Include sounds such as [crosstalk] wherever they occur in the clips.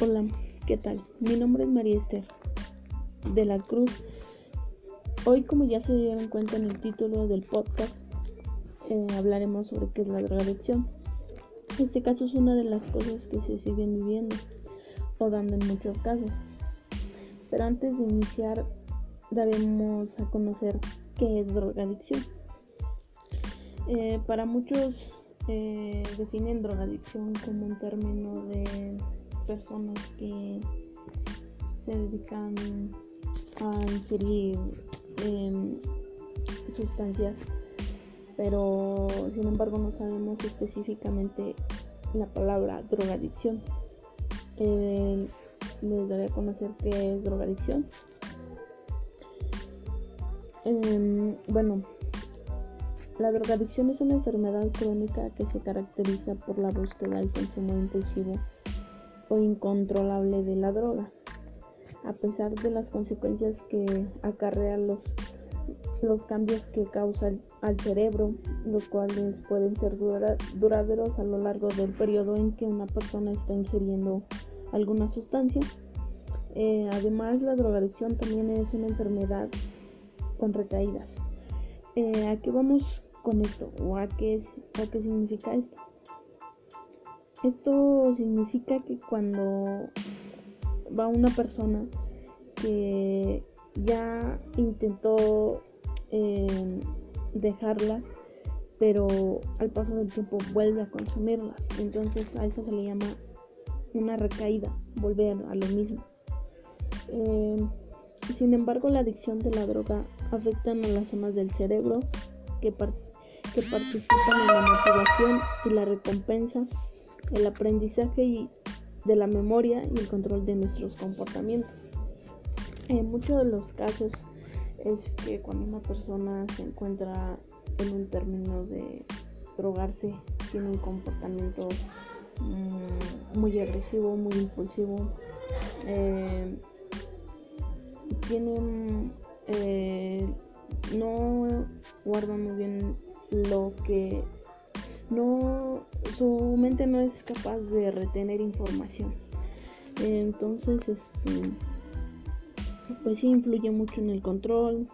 Hola, ¿qué tal? Mi nombre es María Esther de la Cruz. Hoy, como ya se dieron cuenta en el título del podcast, eh, hablaremos sobre qué es la drogadicción. Este caso es una de las cosas que se siguen viviendo o dando en muchos casos. Pero antes de iniciar, daremos a conocer qué es drogadicción. Eh, para muchos eh, definen drogadicción como un término de personas que se dedican a ingerir em, sustancias, pero sin embargo no sabemos específicamente la palabra drogadicción. Eh, les daré a conocer qué es drogadicción. Em, bueno, la drogadicción es una enfermedad crónica que se caracteriza por la búsqueda y consumo impulsivo o incontrolable de la droga, a pesar de las consecuencias que acarrean los, los cambios que causa al cerebro, los cuales pueden ser duraderos a lo largo del periodo en que una persona está ingiriendo alguna sustancia. Eh, además, la drogadicción también es una enfermedad con recaídas. Eh, ¿A qué vamos con esto? ¿O a qué, a qué significa esto? Esto significa que cuando va una persona que ya intentó em, dejarlas, pero al paso del tiempo vuelve a consumirlas. Entonces a eso se le llama una recaída, volver a lo mismo. Em, sin embargo, la adicción de la droga afecta a las zonas del cerebro que, que participan en la motivación y la recompensa el aprendizaje de la memoria y el control de nuestros comportamientos. En muchos de los casos es que cuando una persona se encuentra en un término de drogarse, tiene un comportamiento mm, muy agresivo, muy impulsivo, eh, tiene, eh, no guarda muy bien lo que no su mente no es capaz de retener información. Entonces este pues sí influye mucho en el control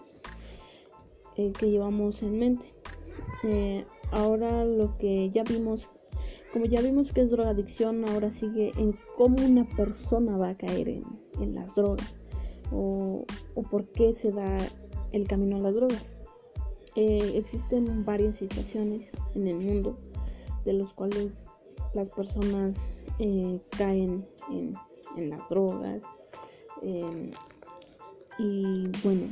eh, que llevamos en mente. Eh, ahora lo que ya vimos como ya vimos que es drogadicción ahora sigue en cómo una persona va a caer en, las drogas o, o por qué se da el camino a las drogas eh, existen varias situaciones en el mundo de los cuales las personas eh, caen en, las drogas em, y bueno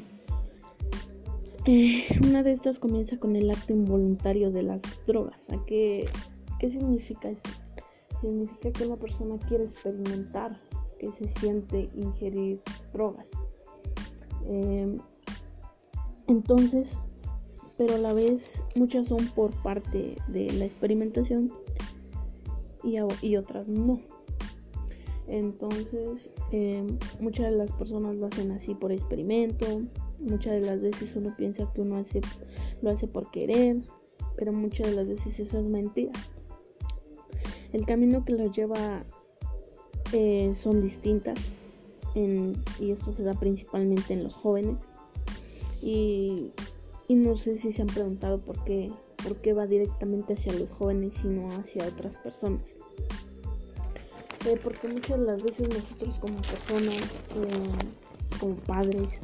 eh, una de estas comienza con el acto involuntario de las drogas ¿A qué, qué significa esto? significa que una persona quiere experimentar que se siente ingerir drogas em, entonces pero a la vez muchas son por parte de la experimentación y, otras no. Entonces, em, muchas de las personas lo hacen así por experimento, muchas de las veces uno piensa que uno lo hace por querer, pero muchas de las veces eso es mentira. El camino que los lleva eh, son distintas y esto se da principalmente en los jóvenes. Y y no sé si se han preguntado por qué, por qué va directamente hacia los jóvenes y no hacia otras personas. Eh, porque muchas de las veces nosotros como personas, eh, como padres,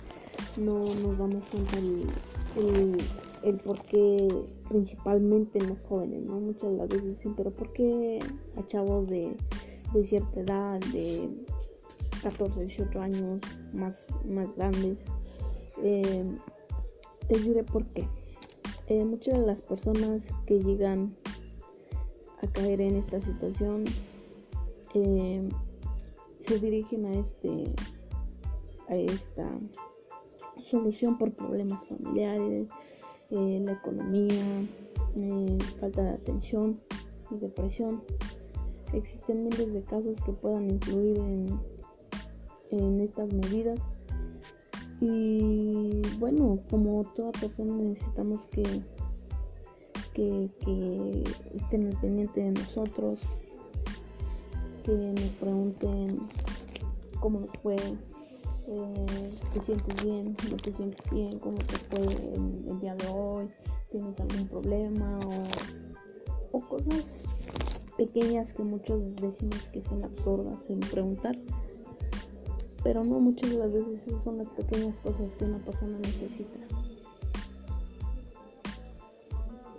no nos damos cuenta el, por qué principalmente en los jóvenes, ¿no? Muchas de las veces dicen, pero ¿por qué a chavos de, cierta edad, de 14, 18 años, más, más grandes? Eh, les diré por qué. Eh, muchas de las personas que llegan a caer en esta situación eh, se dirigen a este a esta solución por problemas familiares, eh, la economía, falta de atención y depresión. Existen miles de casos que puedan influir en, en estas medidas y bueno, como toda persona necesitamos que, que, estén al pendiente de nosotros, que nos pregunten cómo nos fue, eh, te sientes bien, no te sientes bien, cómo te fue el, día de hoy, tienes algún problema o, o, cosas pequeñas que muchos decimos que son absurdas en preguntar. Pero no muchas de las veces son las pequeñas cosas que una persona necesita.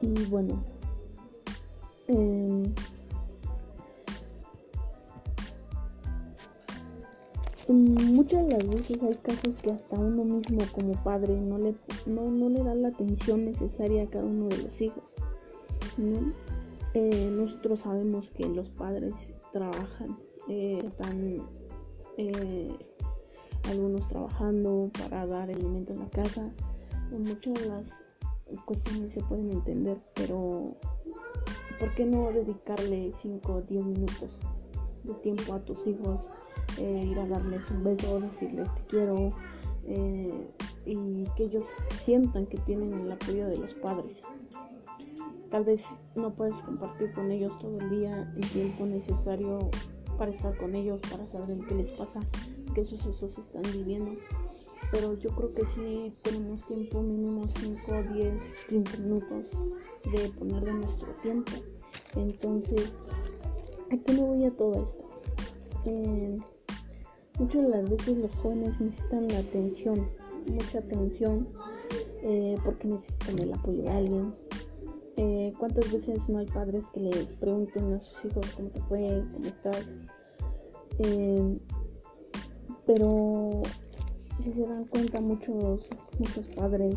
Y bueno, eh, muchas de las veces hay casos que hasta uno mismo como padre no le, no, no le da la atención necesaria a cada uno de los hijos. Eh, nosotros sabemos que los padres trabajan, eh, están eh, algunos trabajando para dar alimento en la casa. Muchas de las cuestiones se pueden entender, pero ¿por qué no dedicarle 5 o 10 minutos de tiempo a tus hijos? Eh, ir a darles un beso, decirles te quiero eh, y que ellos sientan que tienen el apoyo de los padres. Tal vez no puedes compartir con ellos todo el día el tiempo necesario para estar con ellos, para saber qué les pasa, qué sucesos están viviendo. Pero yo creo que sí tenemos tiempo, mínimo 5, 10, 15 minutos de poner de nuestro tiempo. Entonces, ¿a qué me voy a todo esto? Eh, muchas de las veces los jóvenes necesitan la atención, mucha atención, eh, porque necesitan el apoyo de alguien. Eh, ¿Cuántas veces no hay padres que les pregunten a sus hijos cómo te fue, cómo estás? Eh, pero si se dan cuenta muchos, muchos padres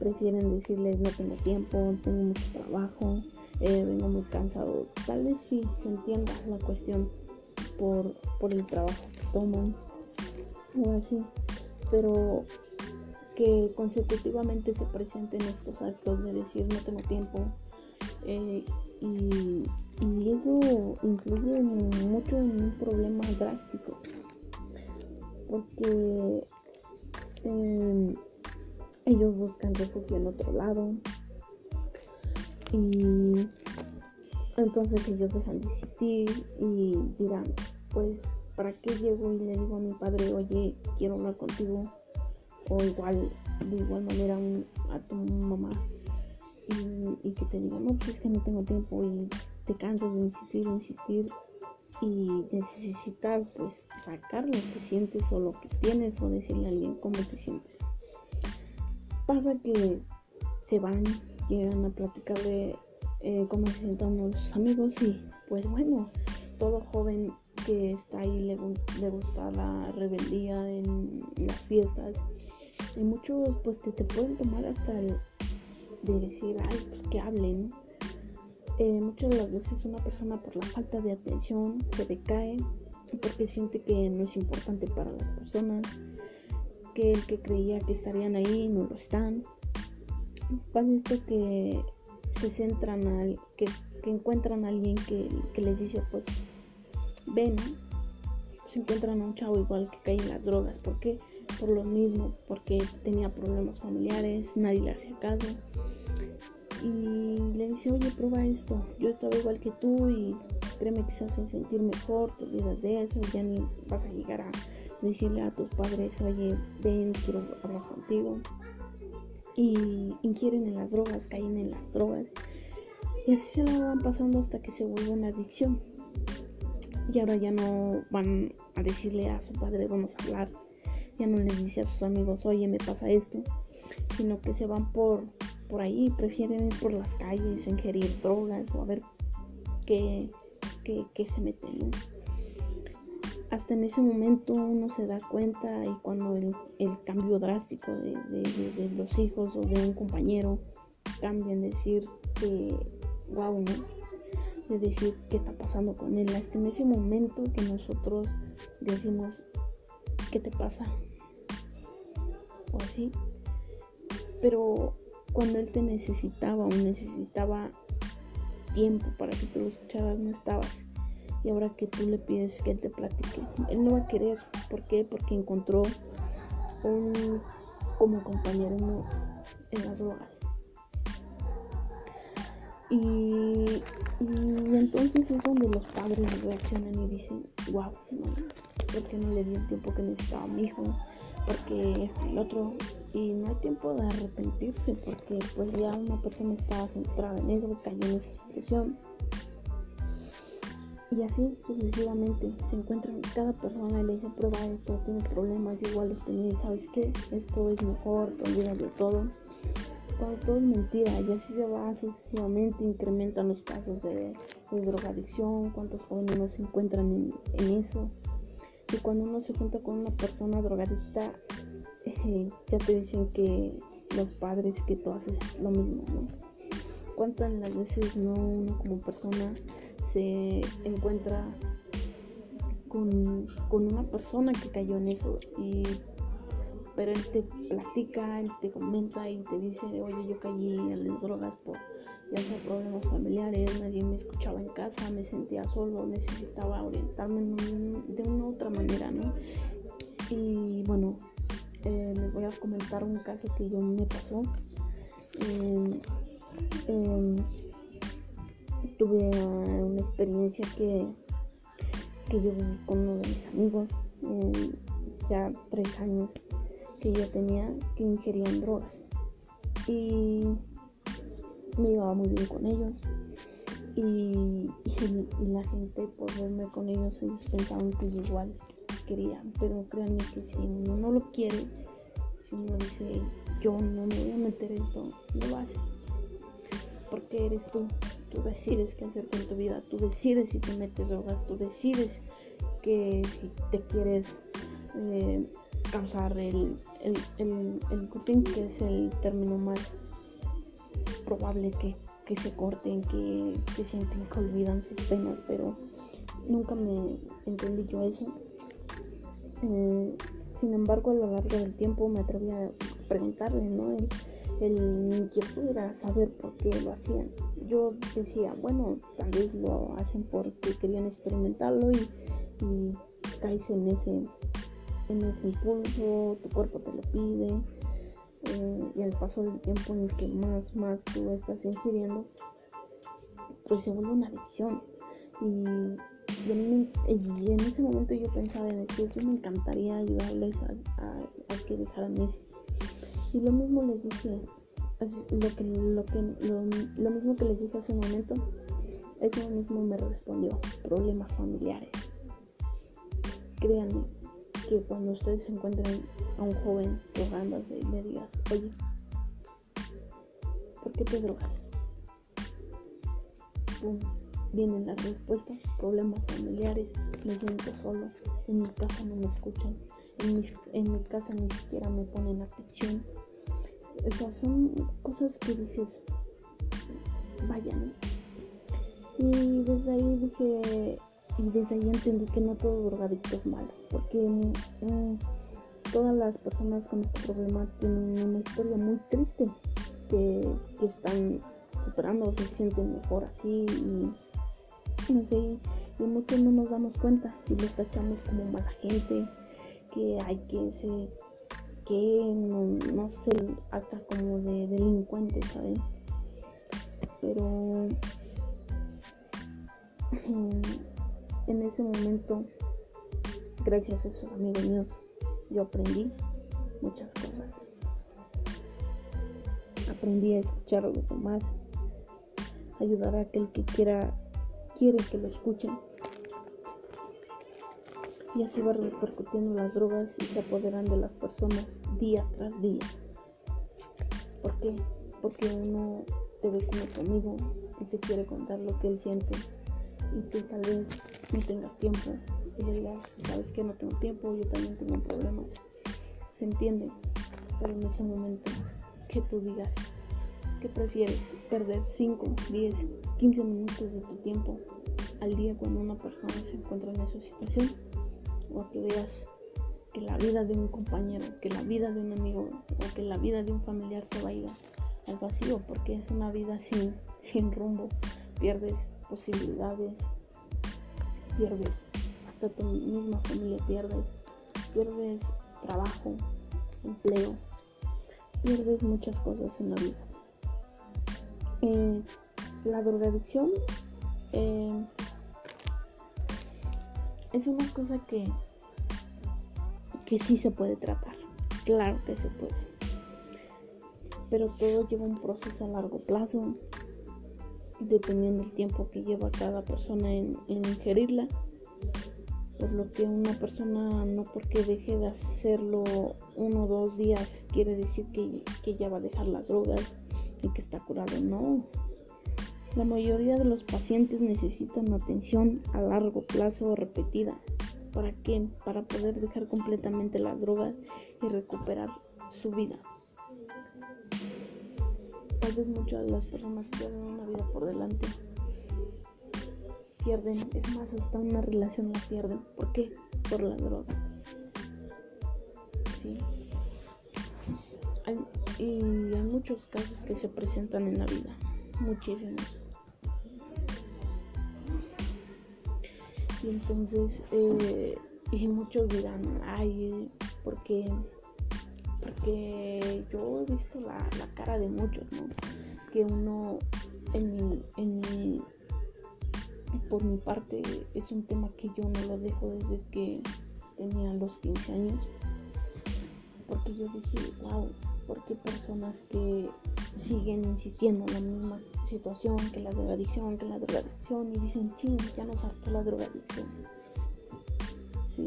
prefieren decirles no tengo tiempo, tengo mucho trabajo, vengo muy cansado. Tal vez sí se entienda la cuestión por, por el trabajo toman o así, pero que consecutivamente se presenten estos actos de decir no tengo tiempo eh, y, eso influye mucho en un problema drástico porque em, ellos buscan refugio en otro lado y entonces ellos dejan de existir y dirán pues ¿para qué llego y le digo a mi padre, oye, quiero hablar contigo? O igual, de igual manera a tu mamá. Y, que te diga, no, pues es que no tengo tiempo y te cansas de insistir, insistir y necesitas pues sacar lo que sientes o lo que tienes o decirle a alguien cómo te sientes. Pasa que se van, llegan a platicar de eh, cómo se sientan los amigos y pues bueno, todo joven que está ahí le gusta la rebeldía en las fiestas. Y muchos pues te, te pueden tomar hasta el de decir, ay, pues que hablen. Eh, muchas de las veces una persona por la falta de atención se decae porque siente que no es importante para las personas, que el que creía que estarían ahí no lo están. Pasa esto que se centran al, que, que encuentran a alguien que, que les dice pues ven, se encuentran a un chavo igual que cae en las drogas. ¿Por qué? Por lo mismo, porque tenía problemas familiares, nadie le hacía caso. Y le dice, oye, prueba esto. Yo estaba igual que tú y créeme que se hacen sentir mejor, te olvidas de eso, ya ni vas a llegar a decirle a tus padres, oye, ven, quiero hablar contigo. Y ingieren en las drogas, caen en las drogas. Y así se la van pasando hasta que se vuelve una adicción y ahora ya no van a decirle a su padre vamos a hablar, ya no les dice a sus amigos oye me pasa esto, sino que se van por, por ahí, prefieren ir por las calles, ingerir drogas o a ver qué, qué, se meten. Hasta en ese momento uno se da cuenta y cuando el, cambio drástico de, de, los hijos o de un compañero cambia en decir que, wow, ¿no? de decir qué está pasando con él. Hasta en ese momento que nosotros decimos, ¿qué te pasa? O así. Pero cuando él te necesitaba o necesitaba tiempo para que tú lo escucharas, no estabas. Y ahora que tú le pides que él te platique, él no va a querer. ¿Por qué? Porque encontró un como compañero en las drogas. Y, entonces es donde los padres reaccionan y dicen, wow, no, ¿por qué no le di el tiempo que necesitaba a mi hijo? Porque y el otro, y no hay tiempo de arrepentirse porque pues ya una persona estaba centrada en eso, cayó en esa situación. Y así sucesivamente se encuentran cada persona y le dice prueba esto, tiene problemas, yo igual los tenía, ¿sabes qué? Esto es mejor, de todo. Cuando todo es mentira y así se va sucesivamente, incrementan los casos de, drogadicción, cuántos jóvenes no se encuentran en, en eso. Y cuando uno se junta con una persona drogadicta, eh, ya te dicen que los padres que tú haces lo mismo, ¿no? ¿Cuántas veces no uno como persona se encuentra con, una persona que cayó en eso y pero él te platica, él te comenta y te dice, oye, yo caí en las drogas por ya sea problemas familiares, nadie me escuchaba en casa, me sentía solo, necesitaba orientarme de una otra manera, ¿no? Y bueno, eh, les voy a comentar un caso que yo me pasó. Em, em, tuve una experiencia que, que yo viví con uno de mis amigos, ya tres años que yo tenía que ingerían drogas. Y me llevaba muy bien con ellos. Y, la gente por verme con ellos, ellos pensaban que igual querían, pero créanme que si uno no lo quiere, si uno dice yo no me voy a meter esto, no lo hace. Porque eres tú, tú decides qué hacer con tu vida, tú decides si te metes drogas, tú decides que si te quieres eh, causar el, el, el, el que es el término más probable que, que se corten, que, que sienten que olvidan sus penas, pero nunca me entendí yo eso eh, sin embargo, a lo largo del tiempo me atreví a preguntarle, ¿no? El, el inquietud era saber por qué lo hacían. Yo decía, bueno, tal vez lo hacen porque querían experimentarlo y, y caes en ese, en ese impulso, tu cuerpo te lo pide. Eh, y al paso del tiempo en el que más, más tú estás ingiriendo, pues se vuelve una adicción. Y en, ese momento yo pensaba en decir, yo me encantaría ayudarles a, que dejaran eso. Y lo mismo les dije, lo, que, lo, que, lo, mismo que les dije hace un momento, eso mismo me respondió, problemas familiares. Créanme que cuando ustedes encuentren a un joven drogándose le digas, oye, ¿por qué te drogas? vienen las respuestas, problemas familiares, me siento solo, en mi casa no me escuchan, en, mi casa ni siquiera me ponen atención. Esas son cosas que dices, vayan. Y desde ahí dije, y desde ahí entendí que no todo drogadicto es malo, porque mm, todas las personas con este problema tienen una historia muy triste que, que están superando, se sienten mejor así y y, y muchos no nos damos cuenta y los tachamos como mala gente, que hay que ser, que no, sé, hasta como de delincuentes, ¿saben? Pero [laughs] en ese momento, gracias a esos amigos míos, yo aprendí muchas cosas. Aprendí a escuchar a los demás, ayudar a aquel que quiera quiere que lo escuchen. Y así va repercutiendo las drogas y se apoderan de las personas día tras día. ¿Por qué? Porque uno te ve como tu y te quiere contar lo que él siente y tú tal vez no tengas tiempo y digas, sabes que no tengo tiempo, yo también tengo problemas. Se entiende, pero en ese momento que tú digas, ¿Qué prefieres? ¿Perder 5, 10, 15 minutos de tu tiempo al día cuando una persona se encuentra en esa situación? ¿O que veas que la vida de un compañero, que la vida de un amigo o que la vida de un familiar se va al vacío? Porque es una vida sin, sin rumbo. Pierdes posibilidades, pierdes hasta tu misma familia, pierdes, pierdes trabajo, empleo, pierdes muchas cosas en la vida. Eh, la drogadicción eh, es una cosa que, que sí se puede tratar. Claro que se puede. Pero todo lleva un proceso a largo plazo, dependiendo del tiempo que lleva cada persona en, ingerirla. Por lo que una persona no porque deje de hacerlo uno o dos días quiere decir que, que ya va a dejar las drogas y que está curado. No, la mayoría de los pacientes necesitan atención a largo plazo repetida. ¿Para qué? Para poder dejar completamente la droga y recuperar su vida. Tal vez muchas de las personas pierden una vida por delante. Pierden, es más, hasta una relación la pierden. ¿Por qué? Por las drogas. Sí. y hay muchos casos que se presentan en la vida. Muchísimos. Y entonces, eh, y muchos dirán, ay, porque, porque yo he visto la, cara de muchos, ¿no? Que uno, en mi, en mi, por mi parte, es un tema que yo no lo dejo desde que tenía los 15 años. Porque yo dije, wow, porque personas que siguen insistiendo en la misma situación que la drogadicción, que la drogadicción y dicen, ching, ya nos hartó la drogadicción. ¿Sí?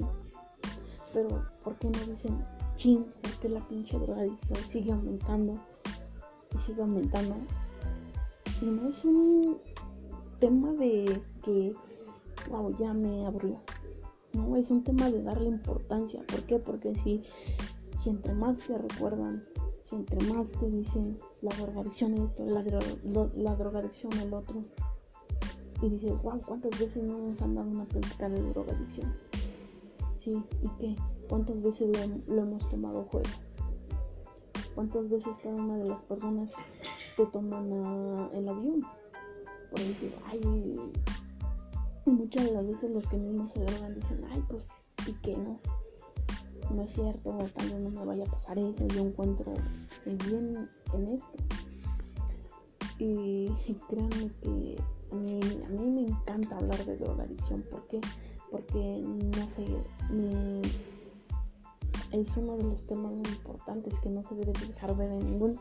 Pero, ¿por qué no dicen, ching, es que la pinche drogadicción sigue aumentando y sigue aumentando? Y no es un tema de que, wow, ya me aburrió. No, es un tema de darle importancia. ¿Por qué? Porque si, si entre más te recuerdan entre más te dicen la drogadicción esto, la, la drogadicción el otro, y dices, wow, ¿cuántas veces no nos han dado una plática de drogadicción? Sí, ¿y qué? ¿Cuántas veces lo, hemos tomado juego? ¿Cuántas veces cada una de las personas te toman el avión? Por decir, ay, muchas de las veces los que mismos se drogan dicen, ay, pues, ¿y qué no? no es cierto, tal vez no me vaya a pasar eso, yo encuentro bien en esto. Y, créanme que a mí, me encanta hablar de drogadicción, ¿por qué? Porque, no sé, es uno de los temas muy importantes que no se debe dejar ver en ningún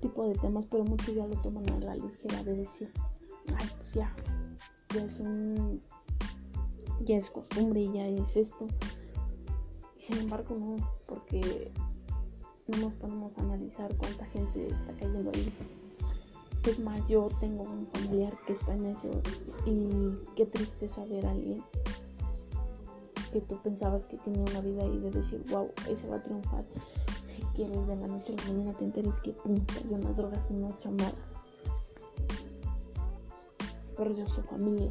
tipo de temas, pero muchos ya lo toman a la ligera de decir, ay, pues ya, ya es un, ya es costumbre, ya es esto sin embargo, no, porque no nos ponemos a analizar cuánta gente está cayendo ahí. Es más, yo tengo un familiar que está en eso y qué triste saber a alguien que tú pensabas que tenía una vida ahí de decir, wow, ese va a triunfar. Y que de la noche a la mañana te enteres que pum, cayó unas drogas y no ha nada. Perdió su familia.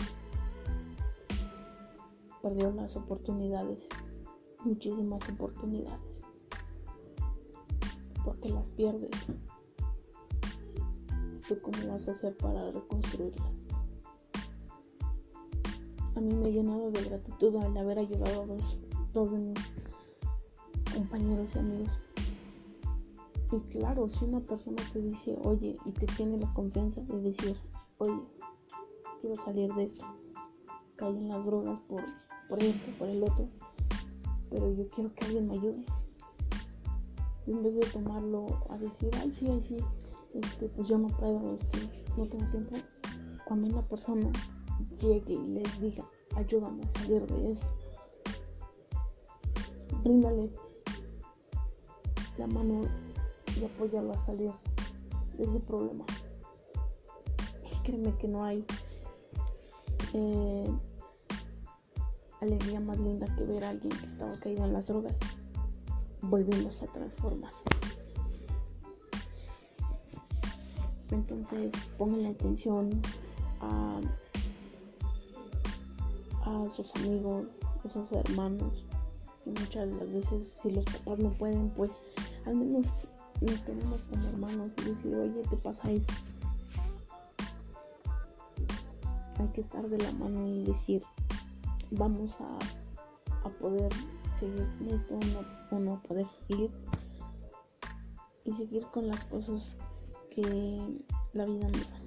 Perdió las oportunidades muchísimas oportunidades porque las pierdes. ¿Tú cómo vas a hacer para reconstruirlas? A mí me ha llenado de gratitud al haber ayudado a dos, dos de mis compañeros y amigos. Y claro, si una persona te dice, oye, y te tiene la confianza de decir, oye, quiero salir de esto, caí en las drogas por, por esto, por el otro, pero yo quiero que alguien me ayude. Y en vez de tomarlo a decir, ay, sí, ay, sí, este, pues yo no puedo, este, no tengo tiempo, cuando una persona llegue y les diga, ayúdame a salir de esto, bríndale la mano y apóyalo a salir de ese problema. Y créeme que no hay eh, alegría más linda que ver a alguien que estaba caído en las drogas volviéndose a transformar. Entonces pongan atención a, a sus amigos, a sus hermanos. Y muchas de las veces si los papás no pueden, pues al menos nos tenemos como hermanos y decir, oye, te pasa esto. Hay que estar de la mano y decir, vamos a, poder seguir con esto o no, poder seguir y seguir con las cosas que la vida nos da.